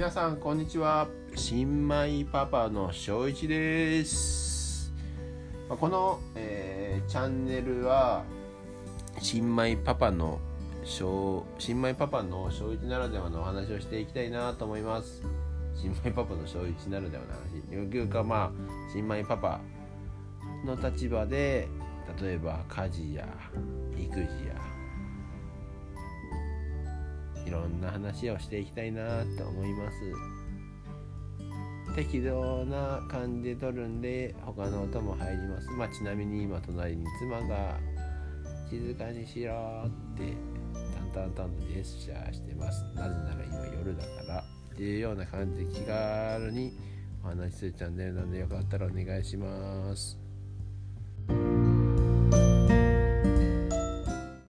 皆さんこんにちは。新米パパの翔一です。まこの、えーチャンネルは新米パパの翔新米パパの翔一ならではのお話をしていきたいなと思います。新米パパの翔一ならではの話よくいうかまあ新米パパの立場で例えば家事や育児やいろんな話をしていきたいなと思います。適度な感じで撮るんで他の音も入ります。まあちなみに今隣に妻が静かにしろってタンタンタンとジェスチャーしてます。なぜなら今夜だから。っていうような感じで気軽にお話しするチャンネルなんでよかったらお願いします。